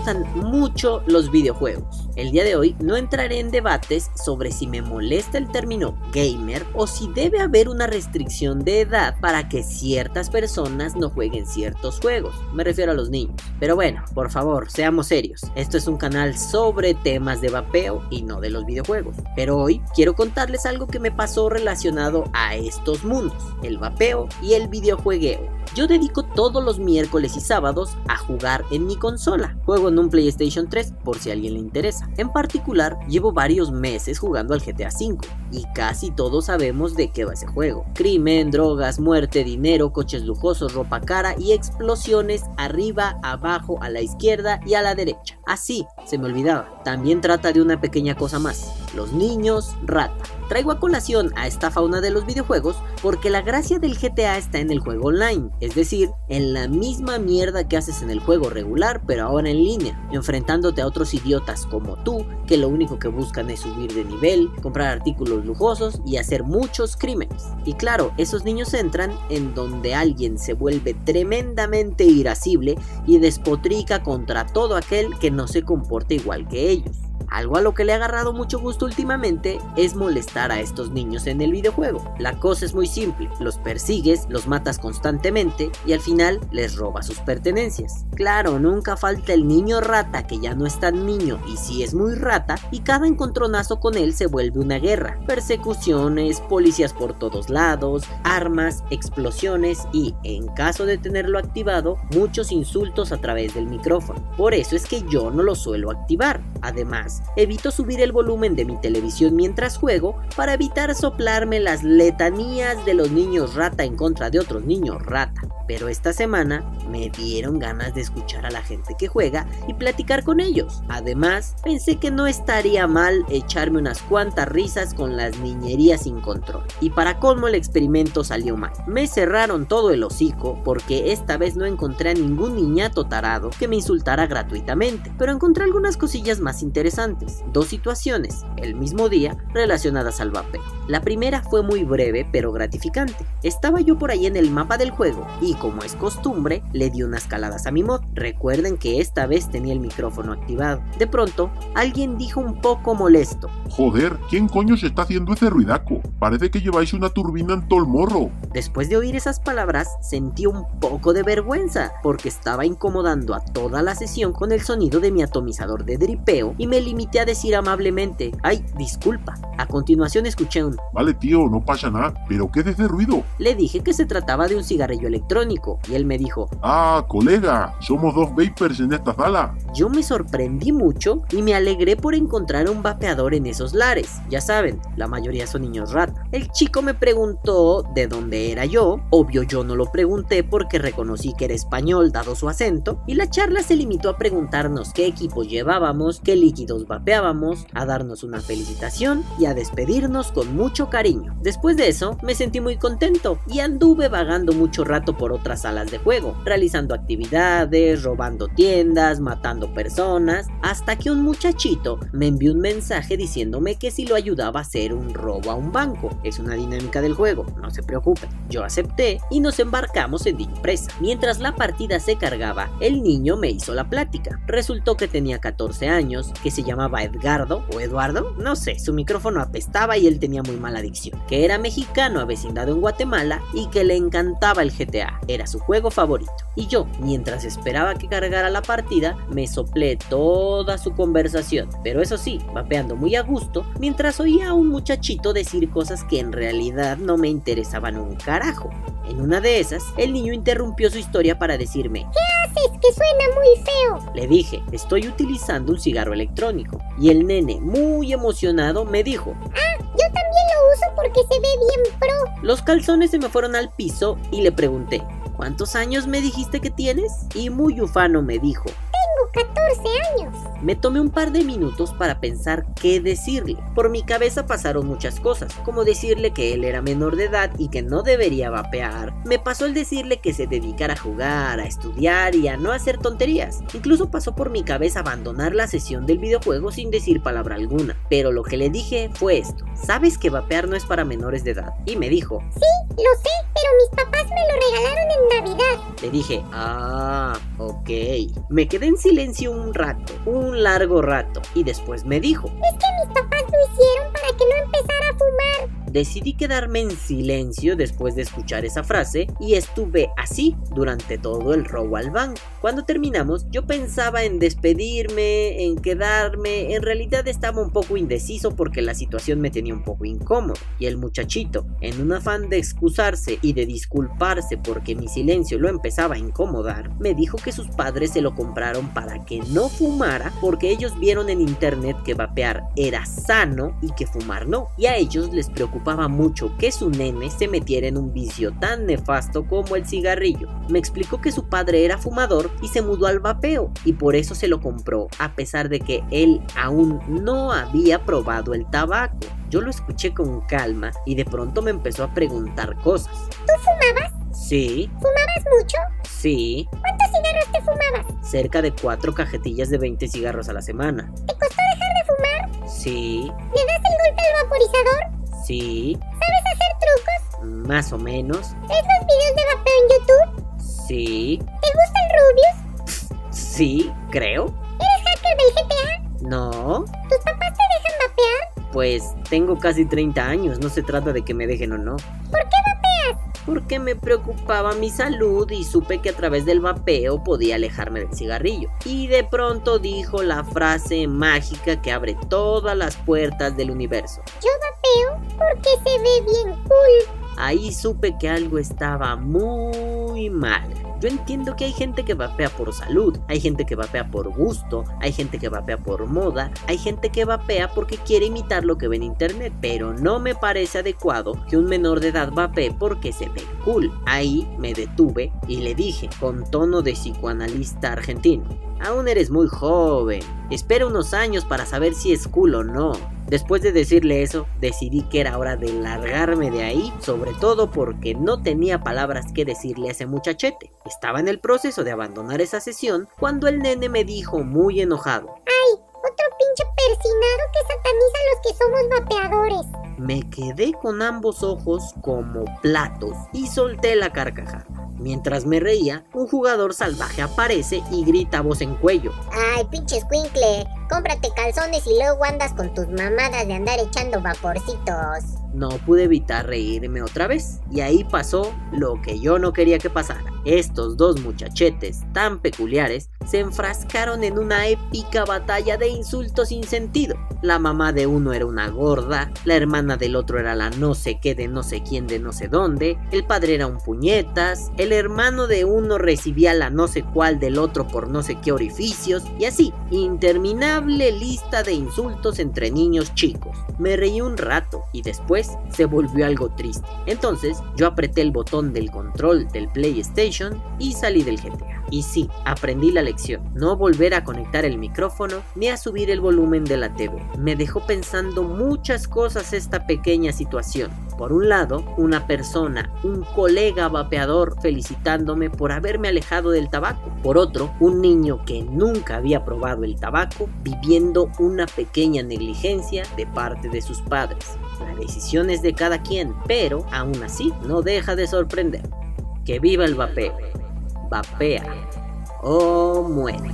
gustan mucho los videojuegos. El día de hoy no entraré en debates sobre si me molesta el término gamer o si debe haber una restricción de edad para que ciertas personas no jueguen ciertos juegos. Me refiero a los niños. Pero bueno, por favor, seamos serios. Esto es un canal sobre temas de vapeo y no de los videojuegos. Pero hoy quiero contarles algo que me pasó relacionado a estos mundos, el vapeo y el videojuegueo. Yo dedico todos los miércoles y sábados a jugar en mi consola. Juego en un PlayStation 3 por si a alguien le interesa. En particular, llevo varios meses jugando al GTA V y casi todos sabemos de qué va ese juego. Crimen, drogas, muerte, dinero, coches lujosos, ropa cara y explosiones arriba, abajo, a la izquierda y a la derecha. Así, se me olvidaba. También trata de una pequeña cosa más, los niños rata. Traigo a colación a esta fauna de los videojuegos porque la gracia del GTA está en el juego online, es decir, en la misma mierda que haces en el juego regular pero ahora en línea, enfrentándote a otros idiotas como tú que lo único que buscan es subir de nivel, comprar artículos lujosos y hacer muchos crímenes. Y claro, esos niños entran en donde alguien se vuelve tremendamente irascible y despotrica contra todo aquel que no se comporte igual que ellos. Algo a lo que le ha agarrado mucho gusto últimamente es molestar a estos niños en el videojuego. La cosa es muy simple, los persigues, los matas constantemente y al final les robas sus pertenencias. Claro, nunca falta el niño rata que ya no es tan niño y si es muy rata y cada encontronazo con él se vuelve una guerra. Persecuciones, policías por todos lados, armas, explosiones y, en caso de tenerlo activado, muchos insultos a través del micrófono. Por eso es que yo no lo suelo activar. Además, evito subir el volumen de mi televisión mientras juego para evitar soplarme las letanías de los niños rata en contra de otros niños rata. Pero esta semana me dieron ganas de escuchar a la gente que juega y platicar con ellos. Además, pensé que no estaría mal echarme unas cuantas risas con las niñerías sin control. Y para colmo el experimento salió mal. Me cerraron todo el hocico porque esta vez no encontré a ningún niñato tarado que me insultara gratuitamente. Pero encontré algunas cosillas más interesantes. Dos situaciones, el mismo día, relacionadas al vapeo. La primera fue muy breve pero gratificante. Estaba yo por ahí en el mapa del juego y como es costumbre, le di unas caladas a mi mod. Recuerden que esta vez tenía el micrófono activado. De pronto, alguien dijo un poco molesto. Joder, ¿quién coño se está haciendo ese ruidaco? Parece que lleváis una turbina en todo el morro. Después de oír esas palabras, sentí un poco de vergüenza, porque estaba incomodando a toda la sesión con el sonido de mi atomizador de dripeo y me limité a decir amablemente, ay, disculpa. A continuación escuché un... Vale tío, no pasa nada, pero ¿qué es ese ruido? Le dije que se trataba de un cigarrillo electrónico, y él me dijo, Ah, colega, somos dos vapers en esta sala. Yo me sorprendí mucho y me alegré por encontrar un vapeador en esos lares. Ya saben, la mayoría son niños rata. El chico me preguntó de dónde era yo. Obvio yo no lo pregunté porque reconocí que era español dado su acento. Y la charla se limitó a preguntarnos qué equipos llevábamos, qué líquidos vapeábamos, a darnos una felicitación y a despedirnos con mucho cariño. Después de eso me sentí muy contento y anduve vagando mucho rato por otras salas de juego, realizando actividades, robando tiendas, matando personas, hasta que un muchachito me envió un mensaje diciéndome que si lo ayudaba a hacer un robo a un banco. Es una dinámica del juego, no se preocupen. Yo acepté y nos embarcamos en dicha empresa. Mientras la partida se cargaba, el niño me hizo la plática. Resultó que tenía 14 años, que se llamaba Edgardo o Eduardo, no sé, su micrófono apestaba y él tenía muy mala adicción, que era mexicano avecindado en Guatemala y que le encantaba el GTA, era su juego favorito. Y yo, mientras esperaba que cargara la partida, me soplé toda su conversación, pero eso sí, vapeando muy a gusto, mientras oía a un muchachito decir cosas que en realidad no me interesaban un carajo. En una de esas, el niño interrumpió su historia para decirme, ¿Qué haces? Que suena muy feo. le dije, estoy utilizando un cigarro electrónico. Y el nene, muy emocionado, me dijo, Ah, yo también lo uso porque se ve bien pro. los calzones se me fueron al piso y le pregunté, ¿cuántos años me dijiste que tienes? Y muy ufano me dijo, Tengo 14 años. Me tomé un par de minutos para pensar qué decirle. Por mi cabeza pasaron muchas cosas, como decirle que él era menor de edad y que no debería vapear. Me pasó el decirle que se dedicara a jugar, a estudiar y a no hacer tonterías. Incluso pasó por mi cabeza abandonar la sesión del videojuego sin decir palabra alguna. Pero lo que le dije fue esto. ¿Sabes que vapear no es para menores de edad? Y me dijo, Sí, lo sé, pero mis papás me lo regalaron en Navidad. Le dije, ah, ok. Me quedé en silencio un rato, un largo rato, y después me dijo, Es que mis papás lo hicieron para que no empezara a fumar. Decidí quedarme en silencio después de escuchar esa frase y estuve así durante todo el robo al banco. Cuando terminamos, yo pensaba en despedirme, en quedarme, en realidad estaba un poco indeciso porque la situación me tenía un poco incómodo. Y el muchachito, en un afán de excusarse y de disculparse porque mi silencio lo empezaba a incomodar, me dijo que sus padres se lo compraron para que no fumara porque ellos vieron en internet que vapear era sano y que fumar no, y a ellos les preocupaba mucho que su nene se metiera en un vicio tan nefasto como el cigarrillo. Me explicó que su padre era fumador y se mudó al vapeo y por eso se lo compró a pesar de que él aún no había probado el tabaco. Yo lo escuché con calma y de pronto me empezó a preguntar cosas. ¿Tú fumabas? Sí, ¿Fumabas mucho? sí, ¿Cuántos cigarros te fumabas? cerca de cuatro cajetillas de 20 cigarros a la semana. ¿Te costó dejar de fumar? Sí, ¿Le das el golpe al vaporizador? Sí, ¿Sabes hacer trucos? más o menos. ¿Ves los videos de vapeo en YouTube? Sí, ¿Te gusta el Rubius? sí, creo. ¿Eres hacker del GTA? No, ¿Tus papás te dejan vapear? pues tengo casi 30 años, no se trata de que me dejen o no. ¿Por qué? Porque me preocupaba mi salud y supe que a través del vapeo podía alejarme del cigarrillo. Y de pronto dijo la frase mágica que abre todas las puertas del universo. Yo vapeo porque se ve bien cool. Ahí supe que algo estaba muy mal. Yo entiendo que hay gente que vapea por salud, hay gente que vapea por gusto, hay gente que vapea por moda, hay gente que vapea porque quiere imitar lo que ve en internet, pero no me parece adecuado que un menor de edad vapee porque se ve cool. Ahí me detuve y le dije, con tono de psicoanalista argentino, aún eres muy joven, espera unos años para saber si es cool o no. Después de decirle eso, decidí que era hora de largarme de ahí, sobre todo porque no tenía palabras que decirle a ese muchachete. Estaba en el proceso de abandonar esa sesión cuando el nene me dijo muy enojado. Ay, otro pinche persinado que sataniza a los que somos vapeadores. Me quedé con ambos ojos como platos y solté la carcajada. Mientras me reía, un jugador salvaje aparece y grita voz en cuello. Ay, pinche escuincle, cómprate calzones y luego andas con tus mamadas de andar echando vaporcitos. No pude evitar reírme otra vez, y ahí pasó lo que yo no quería que pasara. Estos dos muchachetes tan peculiares se enfrascaron en una épica batalla de insultos sin sentido. La mamá de uno era una gorda, la hermana del otro era la no sé qué de no sé quién de no sé dónde, el padre era un puñetas, el hermano de uno recibía la no sé cuál del otro por no sé qué orificios, y así, interminable lista de insultos entre niños chicos. Me reí un rato y se volvió algo triste. Entonces yo apreté el botón del control del PlayStation y salí del GTA. Y sí, aprendí la lección, no volver a conectar el micrófono ni a subir el volumen de la TV. Me dejó pensando muchas cosas esta pequeña situación. Por un lado, una persona, un colega vapeador felicitándome por haberme alejado del tabaco. Por otro, un niño que nunca había probado el tabaco viviendo una pequeña negligencia de parte de sus padres. La decisión es de cada quien, pero aún así no deja de sorprender. Que viva el vapeo. Vapea o muere.